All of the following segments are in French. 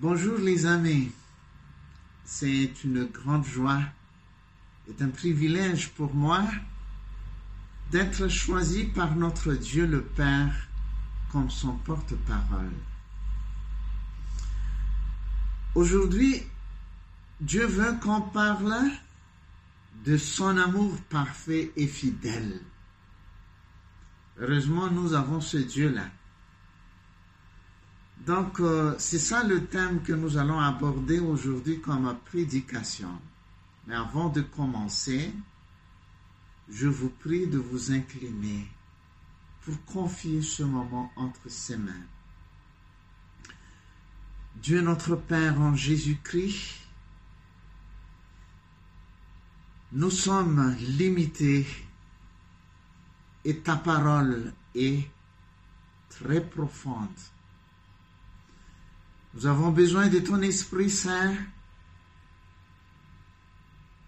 Bonjour les amis, c'est une grande joie et un privilège pour moi d'être choisi par notre Dieu le Père comme son porte-parole. Aujourd'hui, Dieu veut qu'on parle de son amour parfait et fidèle. Heureusement, nous avons ce Dieu-là. Donc, euh, c'est ça le thème que nous allons aborder aujourd'hui comme prédication. Mais avant de commencer, je vous prie de vous incliner pour confier ce moment entre ses mains. Dieu notre Père en Jésus-Christ, nous sommes limités et ta parole est très profonde. Nous avons besoin de ton Esprit Saint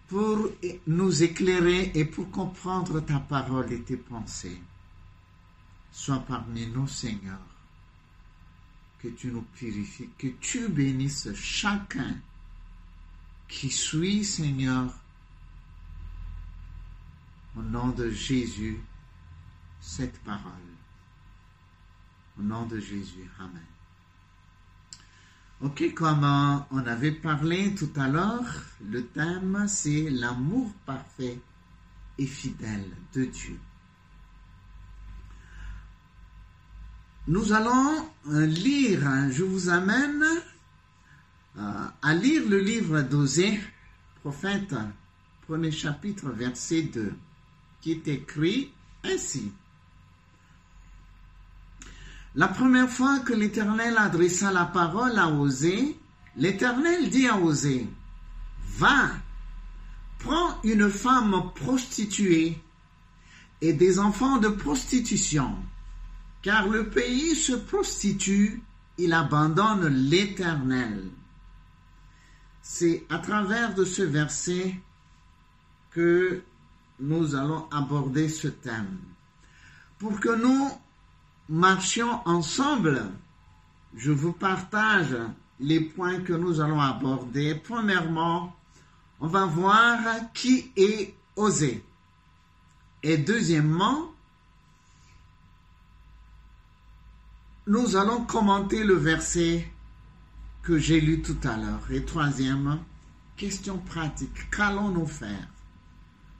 pour nous éclairer et pour comprendre ta parole et tes pensées. Sois parmi nous, Seigneur. Que tu nous purifies, que tu bénisses chacun qui suit, Seigneur, au nom de Jésus, cette parole. Au nom de Jésus. Amen. Ok, comme on avait parlé tout à l'heure, le thème c'est l'amour parfait et fidèle de Dieu. Nous allons lire, je vous amène à lire le livre d'Osée, prophète, premier chapitre, verset 2, qui est écrit ainsi. La première fois que l'Éternel adressa la parole à Osée, l'Éternel dit à Osée, Va, prends une femme prostituée et des enfants de prostitution, car le pays se prostitue, il abandonne l'Éternel. C'est à travers de ce verset que nous allons aborder ce thème. Pour que nous marchions ensemble, je vous partage les points que nous allons aborder. Premièrement, on va voir qui est osé. Et deuxièmement, nous allons commenter le verset que j'ai lu tout à l'heure. Et troisièmement, question pratique. Qu'allons-nous faire?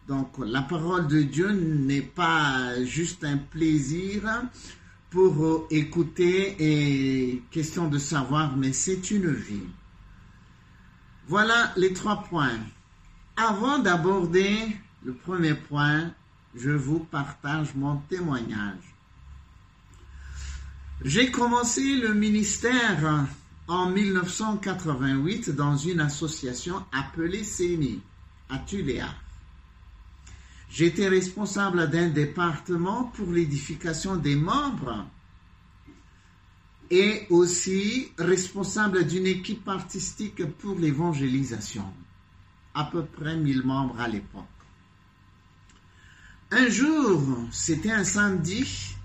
Donc, la parole de Dieu n'est pas juste un plaisir pour écouter et question de savoir, mais c'est une vie. Voilà les trois points. Avant d'aborder le premier point, je vous partage mon témoignage. J'ai commencé le ministère en 1988 dans une association appelée CENI à Tuléa. J'étais responsable d'un département pour l'édification des membres et aussi responsable d'une équipe artistique pour l'évangélisation. À peu près 1000 membres à l'époque. Un jour, c'était un samedi,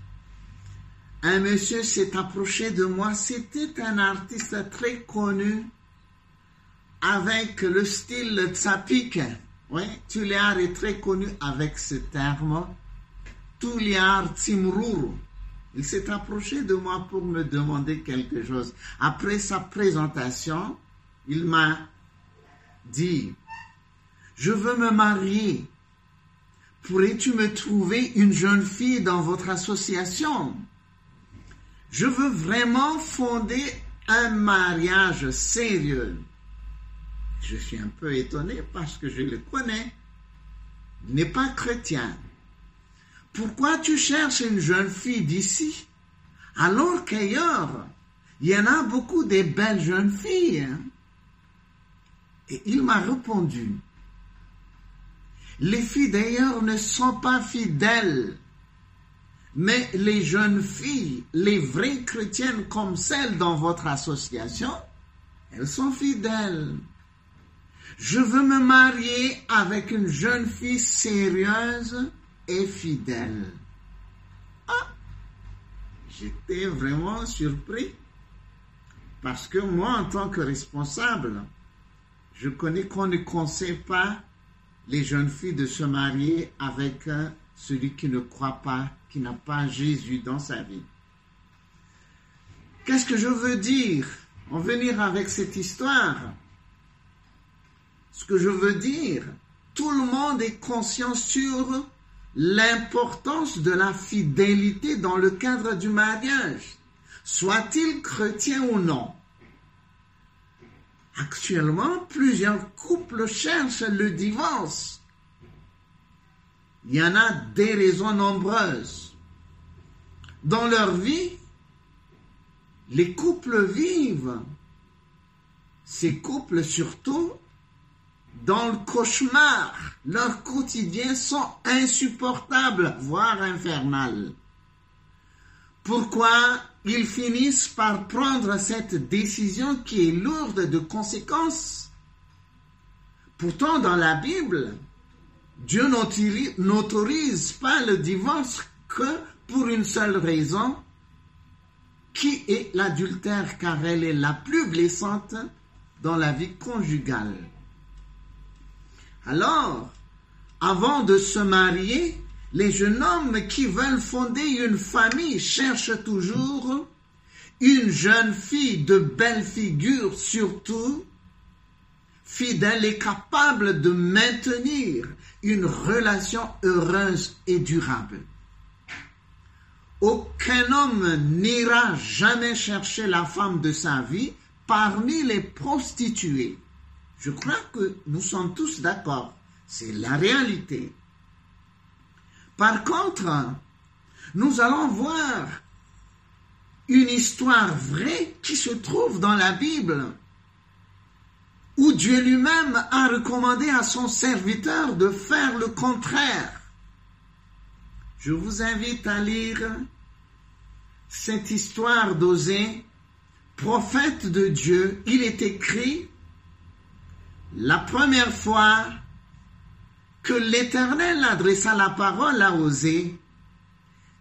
un monsieur s'est approché de moi. C'était un artiste très connu avec le style tsapik. Oui, Tuliar est très connu avec ce terme. Tuliar Timruru. Il s'est approché de moi pour me demander quelque chose. Après sa présentation, il m'a dit, je veux me marier. Pourrais-tu me trouver une jeune fille dans votre association? Je veux vraiment fonder un mariage sérieux. Je suis un peu étonné parce que je le connais. N'est pas chrétien. Pourquoi tu cherches une jeune fille d'ici alors qu'ailleurs, il y en a beaucoup de belles jeunes filles Et il m'a répondu, les filles d'ailleurs ne sont pas fidèles, mais les jeunes filles, les vraies chrétiennes comme celles dans votre association, elles sont fidèles. Je veux me marier avec une jeune fille sérieuse et fidèle. Ah, j'étais vraiment surpris. Parce que moi, en tant que responsable, je connais qu'on ne conseille pas les jeunes filles de se marier avec euh, celui qui ne croit pas, qui n'a pas Jésus dans sa vie. Qu'est-ce que je veux dire? En venir avec cette histoire Ce que je veux dire, tout le monde est conscient sur l'importance de la fidélité dans le cadre du mariage, soit-il chrétien ou non. Actuellement, plusieurs couples cherchent le divorce. Il y en a des raisons nombreuses. Dans leur vie, les couples vivent. Ces couples surtout dans le cauchemar. Leurs quotidiens sont insupportables, voire infernales. Pourquoi ils finissent par prendre cette décision qui est lourde de conséquences? Pourtant, dans la Bible, Dieu n'autorise pas le divorce que pour une seule raison, qui est l'adultère, car elle est la plus blessante dans la vie conjugale. Alors, avant de se marier, les jeunes hommes qui veulent fonder une famille cherchent toujours une jeune fille de belle figure surtout, fidèle et capable de maintenir une relation heureuse et durable. Aucun homme n'ira jamais chercher la femme de sa vie parmi les prostituées. Je crois que nous sommes tous d'accord. C'est la réalité. Par contre, nous allons voir une histoire vraie qui se trouve dans la Bible, où Dieu lui-même a recommandé à son serviteur de faire le contraire. Je vous invite à lire cette histoire d'Osée, prophète de Dieu. Il est écrit la première fois que l'Éternel adressa la parole à Osée,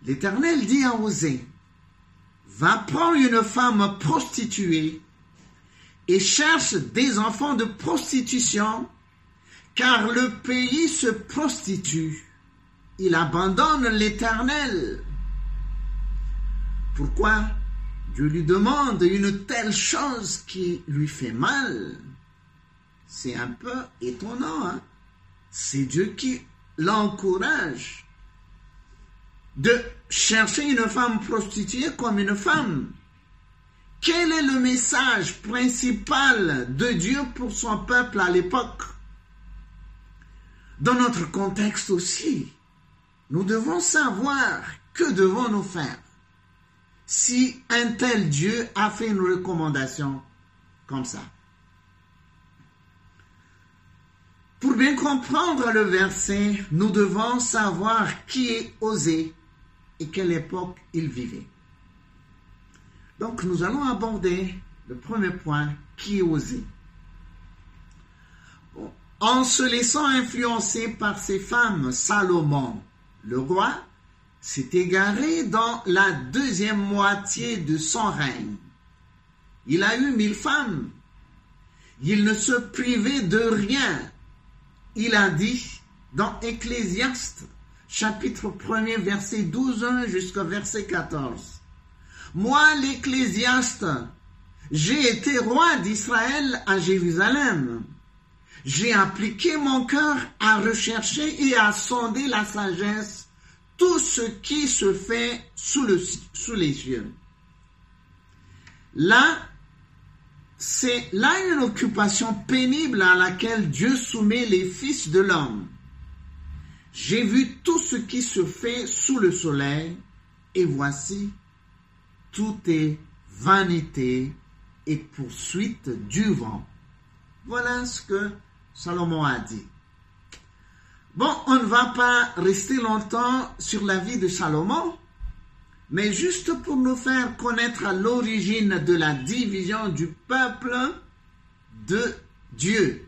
l'Éternel dit à Osée, va prendre une femme prostituée et cherche des enfants de prostitution, car le pays se prostitue. Il abandonne l'Éternel. Pourquoi? Dieu lui demande une telle chose qui lui fait mal c'est un peu étonnant. Hein? C'est Dieu qui l'encourage de chercher une femme prostituée comme une femme. Quel est le message principal de Dieu pour son peuple à l'époque? Dans notre contexte aussi, nous devons savoir que devons-nous faire si un tel Dieu a fait une recommandation comme ça? Pour bien comprendre le verset, nous devons savoir qui est Osée et quelle époque il vivait. Donc nous allons aborder le premier point, qui est Osée. En se laissant influencer par ses femmes, Salomon, le roi, s'est égaré dans la deuxième moitié de son règne. Il a eu mille femmes. Il ne se privait de rien il a dit dans Ecclésiaste, chapitre 1er, verset 12 jusqu'au verset 14. Moi, l'Ecclésiaste, j'ai été roi d'Israël à Jérusalem. J'ai appliqué mon cœur à rechercher et à sonder la sagesse, tout ce qui se fait sous, le, sous les cieux. Là, c'est là une occupation pénible à laquelle Dieu soumet les fils de l'homme. J'ai vu tout ce qui se fait sous le soleil, et voici, tout est vanité et poursuite du vent. Voilà ce que Salomon a dit. Bon, on ne va pas rester longtemps sur la vie de Salomon, mais juste pour nous faire connaître l'origine de la division du peuple de Dieu.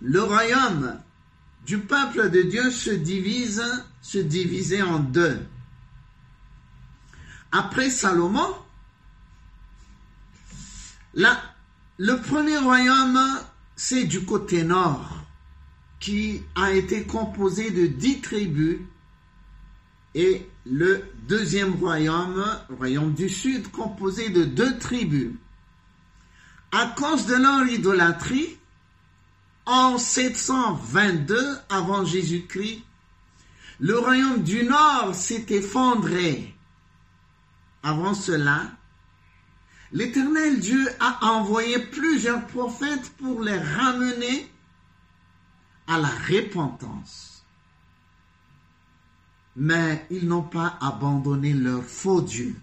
Le royaume du peuple de Dieu se divise, se divisait en deux. Après Salomon, le premier royaume, c'est du côté nord, qui a été composé de dix tribus, et le deuxième royaume, royaume du sud, composé de deux tribus. À cause de leur idolâtrie, en 722 avant Jésus-Christ, le royaume du nord s'est effondré. Avant cela, l'Éternel Dieu a envoyé plusieurs prophètes pour les ramener à la repentance. Mais ils n'ont pas abandonné leur faux Dieu.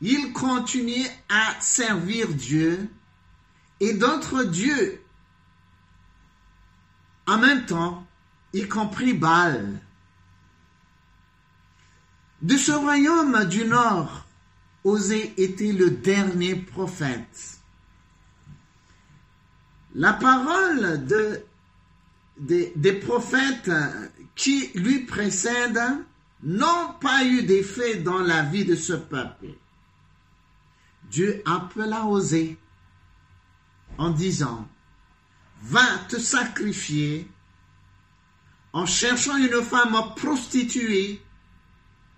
Ils continuaient à servir Dieu et d'autres dieux en même temps, y compris Baal. De ce royaume du nord, Osée était le dernier prophète. La parole de, des prophètes qui lui précèdent n'ont pas eu d'effet dans la vie de ce peuple. Dieu appela Osée en disant, va te sacrifier en cherchant une femme prostituée,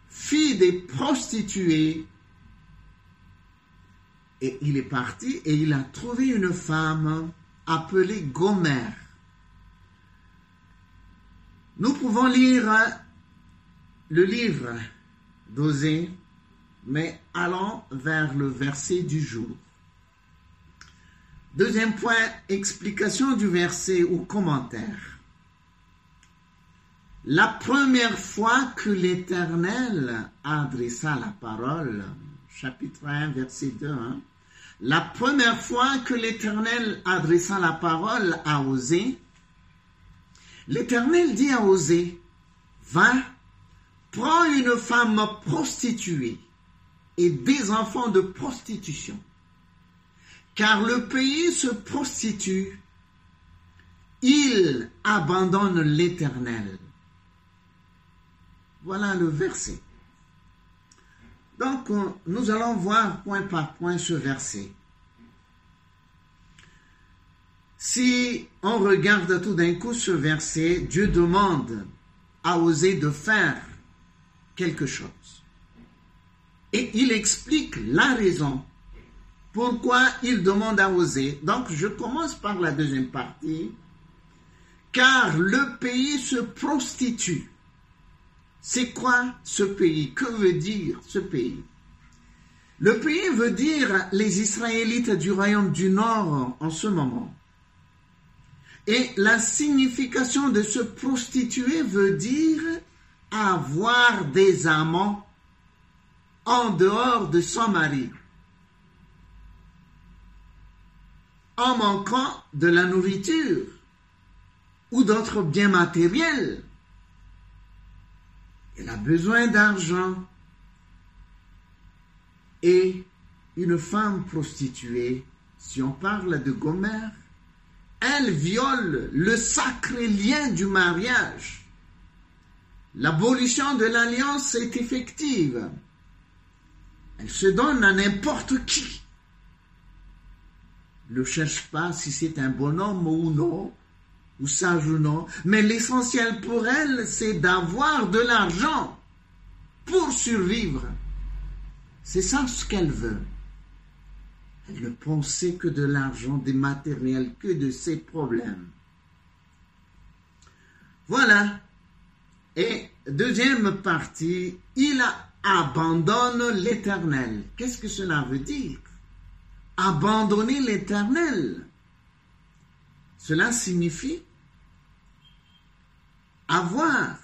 fille des prostituées. Et il est parti et il a trouvé une femme appelée Gomère. Nous pouvons lire le livre d'Osée, mais allons vers le verset du jour. Deuxième point, explication du verset ou commentaire. La première fois que l'Éternel adressa la parole, chapitre 1, verset 2, hein, la première fois que l'Éternel adressa la parole à Osée, l'Éternel dit à Osée, va, prends une femme prostituée et des enfants de prostitution car le pays se prostitue, il abandonne l'Éternel. Voilà le verset. Donc, nous allons voir point par point ce verset. Si on regarde tout d'un coup ce verset, Dieu demande à oser de faire quelque chose. Et il explique la raison pourquoi il demande à oser Donc je commence par la deuxième partie. Car le pays se prostitue. C'est quoi ce pays? Que veut dire ce pays? Le pays veut dire les Israélites du royaume du Nord en ce moment. Et la signification de se prostituer veut dire avoir des amants en dehors de son mari. en manquant de la nourriture ou d'autres biens matériels. Elle a besoin d'argent. Et une femme prostituée, si on parle de Gomère, elle viole le sacré lien du mariage. L'abolition de l'alliance est effective. Elle se donne à n'importe qui ne cherche pas si c'est un bonhomme ou non, ou sage ou non, mais l'essentiel pour elle, c'est d'avoir de l'argent pour survivre. C'est ça ce qu'elle veut. Ne pensait que de l'argent, des matériels, que de ses problèmes. Voilà. Et deuxième partie, il abandonne l'éternel. Qu'est-ce que cela veut dire? Abandonner l'Éternel. Cela signifie avoir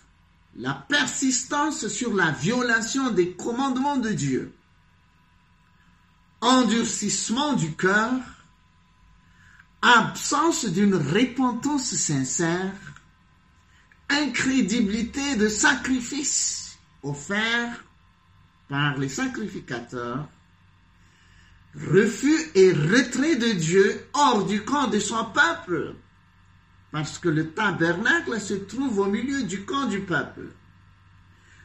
la persistance sur la violation des commandements de Dieu, endurcissement du cœur, absence d'une repentance sincère, incrédibilité de sacrifices offerts par les sacrificateurs, refus et retrait de Dieu hors du camp de son peuple, parce que le tabernacle se trouve au milieu du camp du peuple.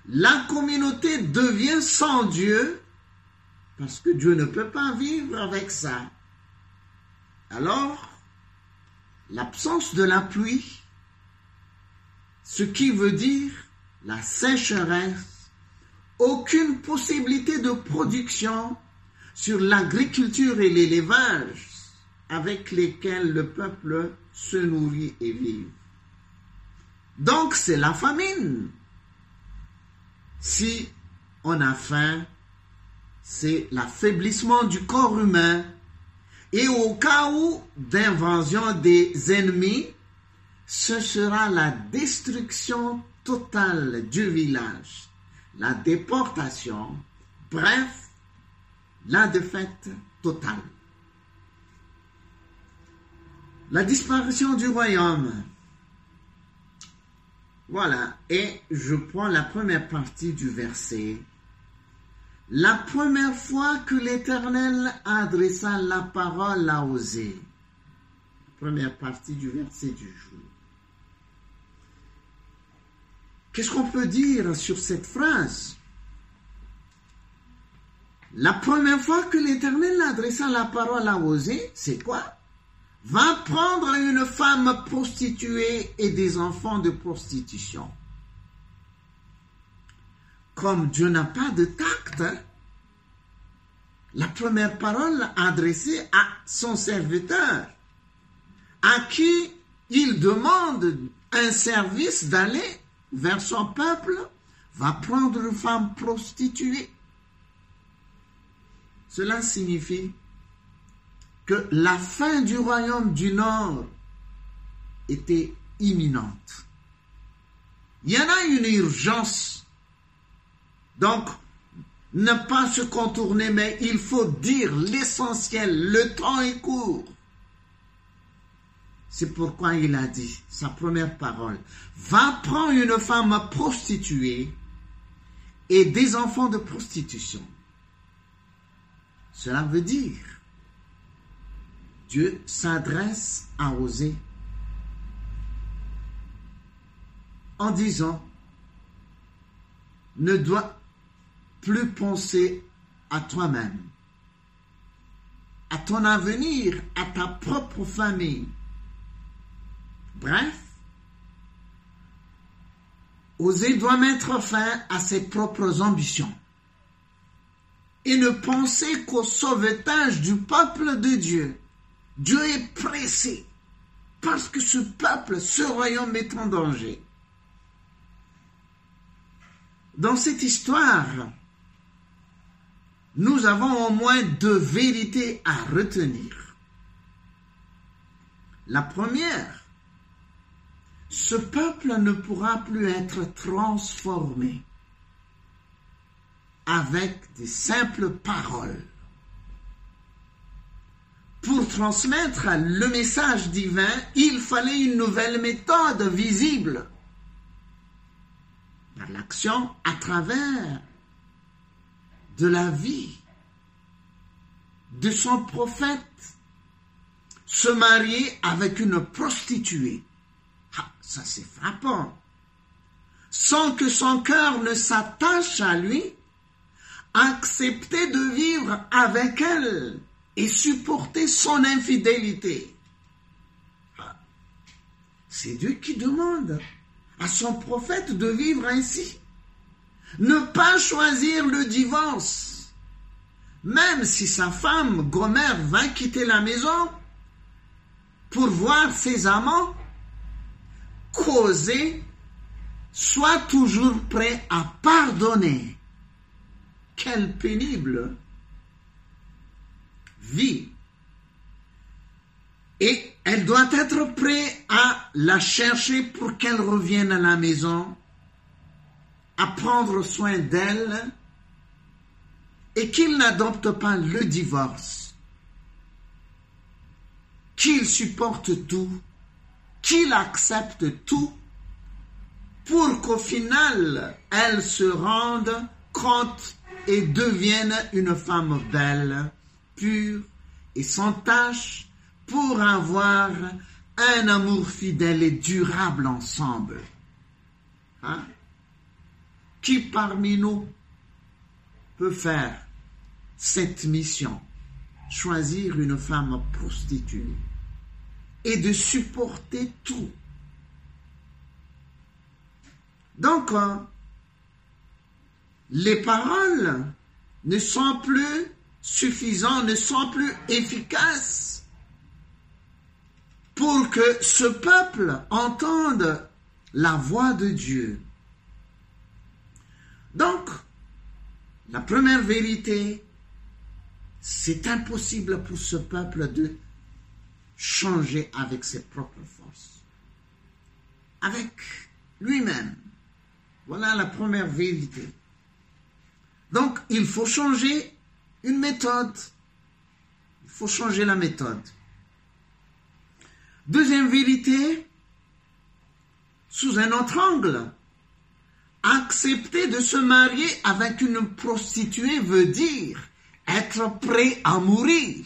La communauté devient sans Dieu, parce que Dieu ne peut pas vivre avec ça. Alors, l'absence de la pluie, ce qui veut dire la sécheresse, aucune possibilité de production sur l'agriculture et l'élevage avec lesquels le peuple se nourrit et vit. Donc c'est la famine. Si on a faim, c'est l'affaiblissement du corps humain. Et au cas où d'invasion des ennemis, ce sera la destruction totale du village, la déportation, bref, la défaite totale. La disparition du royaume. Voilà, et je prends la première partie du verset. La première fois que l'Éternel adressa la parole à Osée. Première partie du verset du jour. Qu'est-ce qu'on peut dire sur cette phrase? La première fois que l'Éternel adressa la parole à Osée, c'est quoi? Va prendre une femme prostituée et des enfants de prostitution. Comme Dieu n'a pas de tact, la première parole adressée à son serviteur, à qui il demande un service d'aller vers son peuple, va prendre une femme prostituée. Cela signifie que la fin du royaume du Nord était imminente. Il y en a une urgence. Donc, ne pas se contourner, mais il faut dire l'essentiel. Le temps est court. C'est pourquoi il a dit, sa première parole, va prendre une femme prostituée et des enfants de prostitution. Cela veut dire Dieu s'adresse à Osée en disant, ne dois plus penser à toi-même, à ton avenir, à ta propre famille. Bref, Osée doit mettre fin à ses propres ambitions et ne penser qu'au sauvetage du peuple de Dieu. Dieu est pressé parce que ce peuple, ce royaume est en danger. Dans cette histoire, nous avons au moins deux vérités à retenir. La première, ce peuple ne pourra plus être transformé avec des simples paroles pour transmettre le message divin, il fallait une nouvelle méthode visible par l'action à travers de la vie de son prophète se marier avec une prostituée. Ah, ça c'est frappant. Sans que son cœur ne s'attache à lui, accepter de vivre avec elle et supporter son infidélité. C'est Dieu qui demande à son prophète de vivre ainsi. Ne pas choisir le divorce. Même si sa femme, Gomer, va quitter la maison pour voir ses amants, causer, soit toujours prêt à pardonner. Quel pénible vie. Et elle doit être prête à la chercher pour qu'elle revienne à la maison, à prendre soin d'elle et qu'il n'adopte pas le divorce, qu'il supporte tout, qu'il accepte tout pour qu'au final elle se rende compte et devienne une femme belle pur et sans tache pour avoir un amour fidèle et durable ensemble. Hein? Qui parmi nous peut faire cette mission? Choisir une femme prostituée et de supporter tout. Donc, euh, les paroles ne sont plus suffisantes, ne sont plus efficaces pour que ce peuple entende la voix de Dieu. Donc, la première vérité, c'est impossible pour ce peuple de changer avec ses propres forces, avec lui-même. Voilà la première vérité. Donc, il faut changer une méthode. Il faut changer la méthode. Deuxième vérité, sous un autre angle, accepter de se marier avec une prostituée veut dire être prêt à mourir.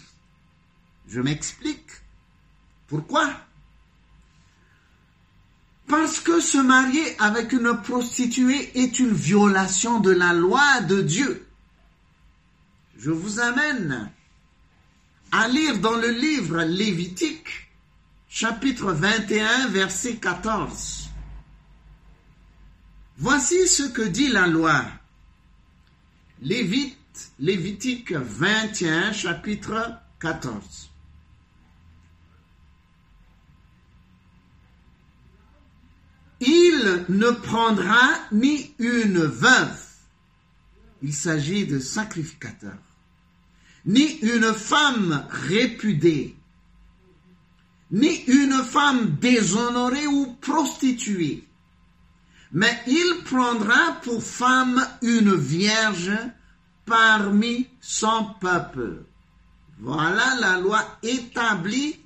Je m'explique. Pourquoi? Parce que se marier avec une prostituée est une violation de la loi de Dieu. Je vous amène à lire dans le livre Lévitique, chapitre 21, verset 14. Voici ce que dit la loi. Lévite, Lévitique 21, chapitre 14. Il ne prendra ni une veuve, il s'agit de sacrificateur, ni une femme répudée, ni une femme déshonorée ou prostituée, mais il prendra pour femme une vierge parmi son peuple. Voilà la loi établie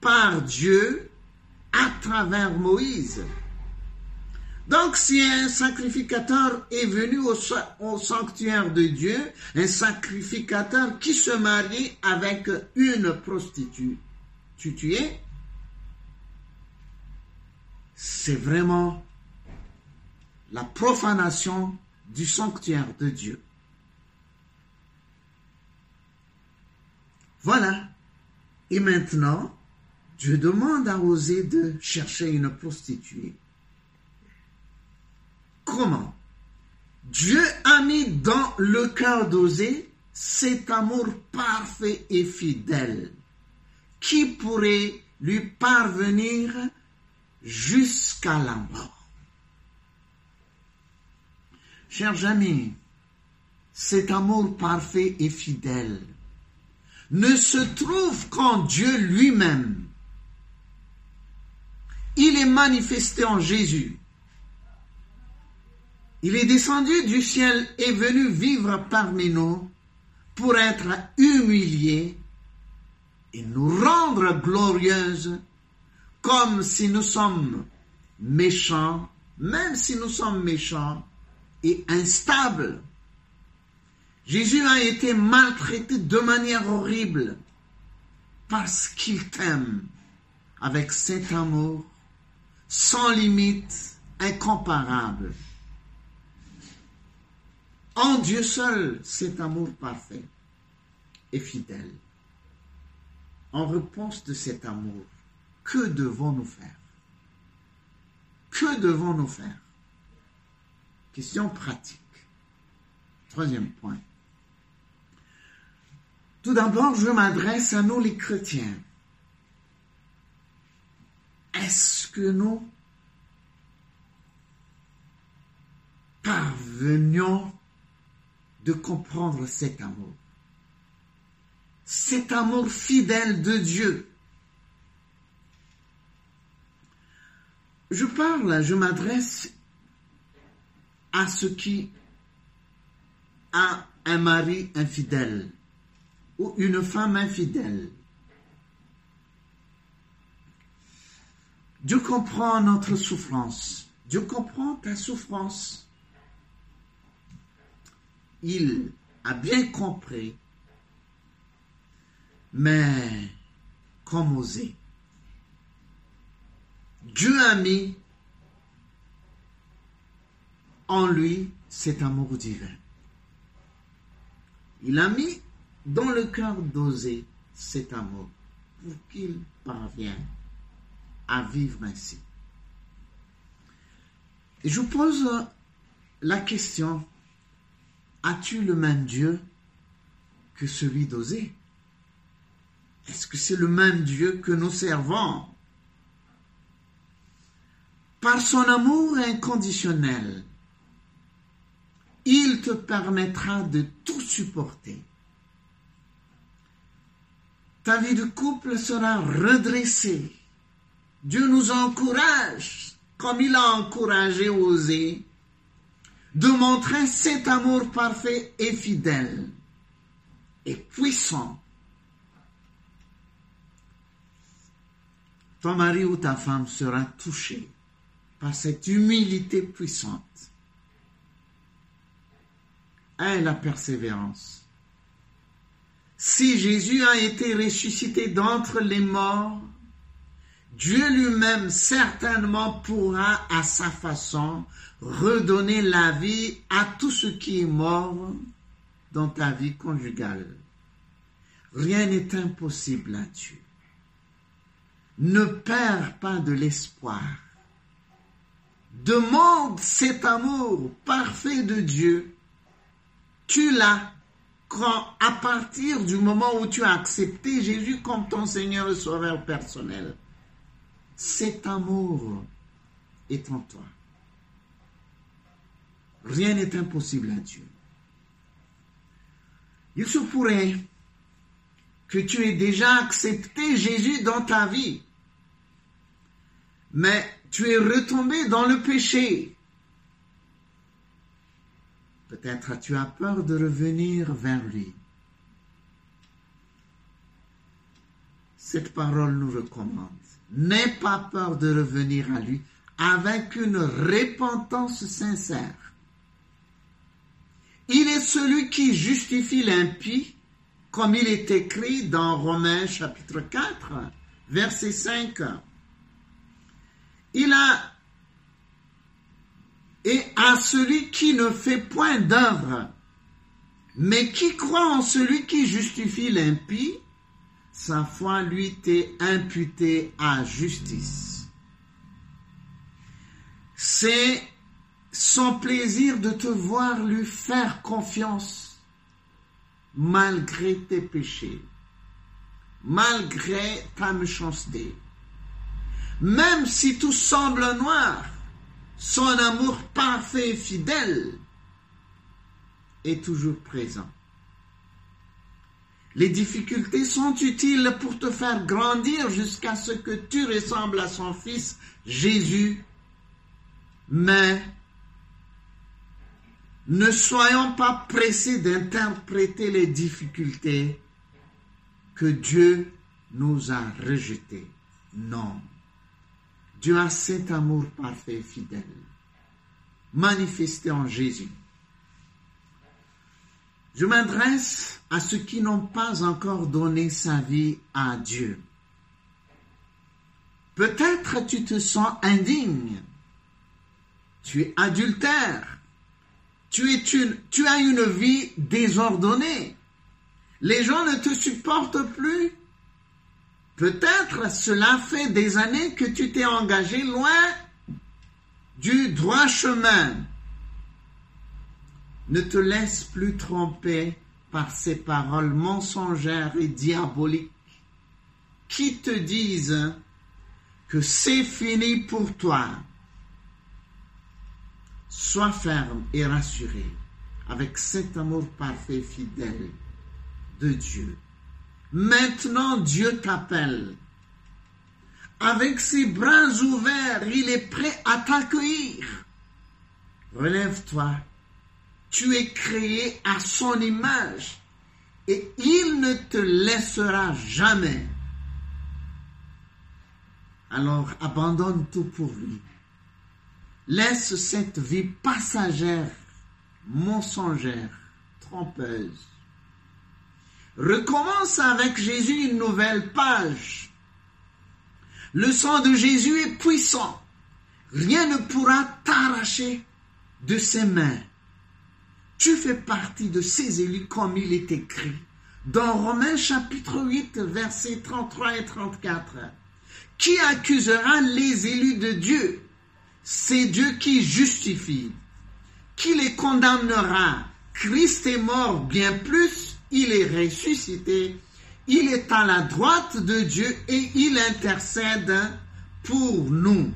par Dieu à travers Moïse. Donc si un sacrificateur est venu au, sanctuaire de Dieu, un sacrificateur qui se marie avec une prostituée, c'est vraiment la profanation du sanctuaire de Dieu. Voilà. Et maintenant, Dieu demande à Osée de chercher une prostituée. Comment? Dieu a mis dans le cœur d'Osée cet amour parfait et fidèle qui pourrait lui parvenir jusqu'à la mort. Chers amis, cet amour parfait et fidèle ne se trouve qu'en Dieu lui-même. Il est manifesté en Jésus. Il est descendu du ciel et venu vivre parmi nous pour être humilié et nous rendre glorieuses comme si nous sommes méchants, même si nous sommes méchants et instables. Jésus a été maltraité de manière horrible parce qu'il t'aime avec cet amour sans limite, incomparable. En Dieu seul, cet amour parfait et fidèle. En réponse de cet amour, que devons-nous faire? Que devons-nous faire? Question pratique. Troisième point. Tout d'abord, je m'adresse à nous les chrétiens. Est-ce que nous parvenions de comprendre cet amour? Cet amour fidèle de Dieu Je parle, je m'adresse à ceux qui a un mari infidèle ou une femme infidèle. Dieu comprend notre souffrance. Dieu comprend ta souffrance. Il a bien compris, mais comme oser? Dieu a mis en lui cet amour divin. Il a mis dans le cœur d'oser cet amour pour qu'il parvienne à vivre ainsi. Et je vous pose la question, as-tu le même Dieu que celui d'oser? Est-ce que c'est le même Dieu que nous servons Par son amour inconditionnel, il te permettra de tout supporter. Ta vie de couple sera redressée. Dieu nous encourage, comme il a encouragé Osée, de montrer cet amour parfait et fidèle et puissant. Ton mari ou ta femme sera touché par cette humilité puissante et la persévérance. Si Jésus a été ressuscité d'entre les morts, Dieu lui-même certainement pourra à sa façon redonner la vie à tout ce qui est mort dans ta vie conjugale. Rien n'est impossible à Dieu. Ne perds pas de l'espoir. Demande cet amour parfait de Dieu. Tu l'as quand, à partir du moment où tu as accepté Jésus comme ton Seigneur et Sauveur personnel. Cet amour est en toi. Rien n'est impossible à Dieu. Il se pourrait que tu aies déjà accepté Jésus dans ta vie, mais tu es retombé dans le péché. Peut-être tu as peur de revenir vers lui. Cette parole nous recommande. N'aie pas peur de revenir à lui avec une repentance sincère. Il est celui qui justifie l'impie, comme il est écrit dans Romains chapitre 4, verset 5. Il a et à celui qui ne fait point d'œuvre, mais qui croit en celui qui justifie l'impie, sa foi lui t'est imputée à justice. C'est son plaisir de te voir lui faire confiance malgré tes péchés, malgré ta méchanceté. Même si tout semble noir, son amour parfait et fidèle est toujours présent. Les difficultés sont utiles pour te faire grandir jusqu'à ce que tu ressembles à son Fils Jésus, mais ne soyons pas pressés d'interpréter les difficultés que Dieu nous a rejetées. Non. Dieu a cet amour parfait et fidèle, manifesté en Jésus. Je m'adresse à ceux qui n'ont pas encore donné sa vie à Dieu. Peut-être tu te sens indigne, tu es adultère, tu, as une vie désordonnée, les gens ne te supportent plus, Peut-être cela fait des années que tu t'es engagé loin du droit chemin. Ne te laisse plus tromper par ces paroles mensongères et diaboliques qui te disent que c'est fini pour toi. Sois ferme et rassuré avec cet amour parfait fidèle de Dieu. Maintenant Dieu t'appelle. Avec ses bras ouverts, il est prêt à t'accueillir. Relève-toi. Tu es créé à son image et il ne te laissera jamais. Alors abandonne tout pour lui. Laisse cette vie passagère, mensongère, trompeuse recommence avec Jésus une nouvelle page. Le sang de Jésus est puissant. Rien ne pourra t'arracher de ses mains. Tu fais partie de ses élus comme il est écrit. dans Romains chapitre 8, versets 33 et 34. Qui accusera les élus de Dieu? C'est Dieu qui justifie. Qui les condamnera? Christ est mort bien plus, il est ressuscité, il est à la droite de Dieu et il intercède pour nous.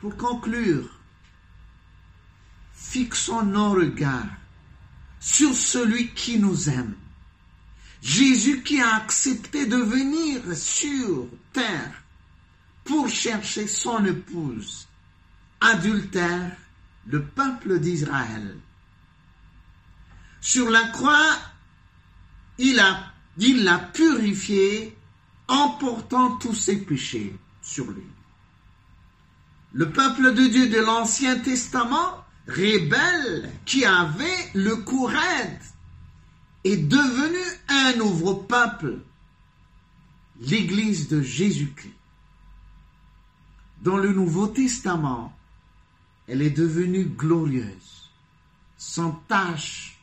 Pour conclure, fixons nos regards sur celui qui nous aime. Jésus qui a accepté de venir sur terre pour chercher son épouse, adultère, le peuple d'Israël. Sur la croix, il l'a purifié en portant tous ses péchés sur lui. Le peuple de Dieu de l'Ancien Testament, rebelle, qui avait le courage, est devenu un nouveau peuple, l'Église de Jésus-Christ. Dans le Nouveau Testament, elle est devenue glorieuse, sans tache,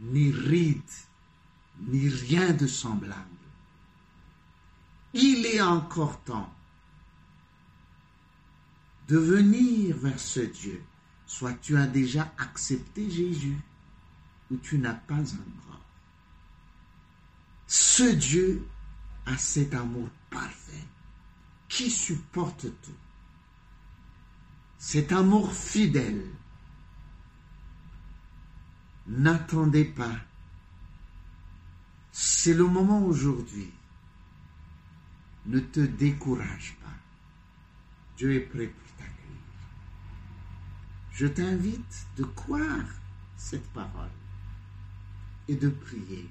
ni ride, ni rien de semblable. Il est encore temps de venir vers ce Dieu. Soit tu as déjà accepté Jésus, ou tu n'as pas encore. Ce Dieu a cet amour parfait qui supporte tout? Cet amour fidèle. N'attendez pas. C'est le moment aujourd'hui. Ne te décourage pas. Dieu est prêt pour t'accueillir. Je t'invite de croire cette parole et de prier.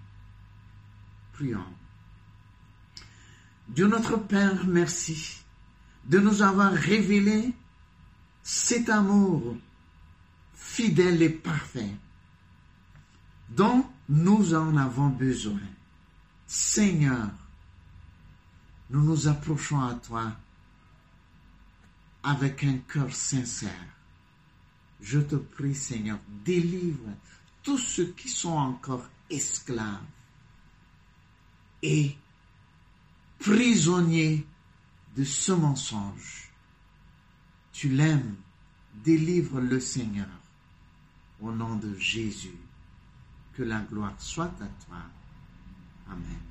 Prions. Dieu notre Père, merci de nous avoir révélé cet amour fidèle et parfait dont nous en avons besoin. Seigneur, nous nous approchons à toi avec un cœur sincère. Je te prie, Seigneur, délivre tous ceux qui sont encore esclaves et prisonniers de ce mensonge. Tu l'aimes, délivre le Seigneur. Au nom de Jésus, que la gloire soit à toi. Amen.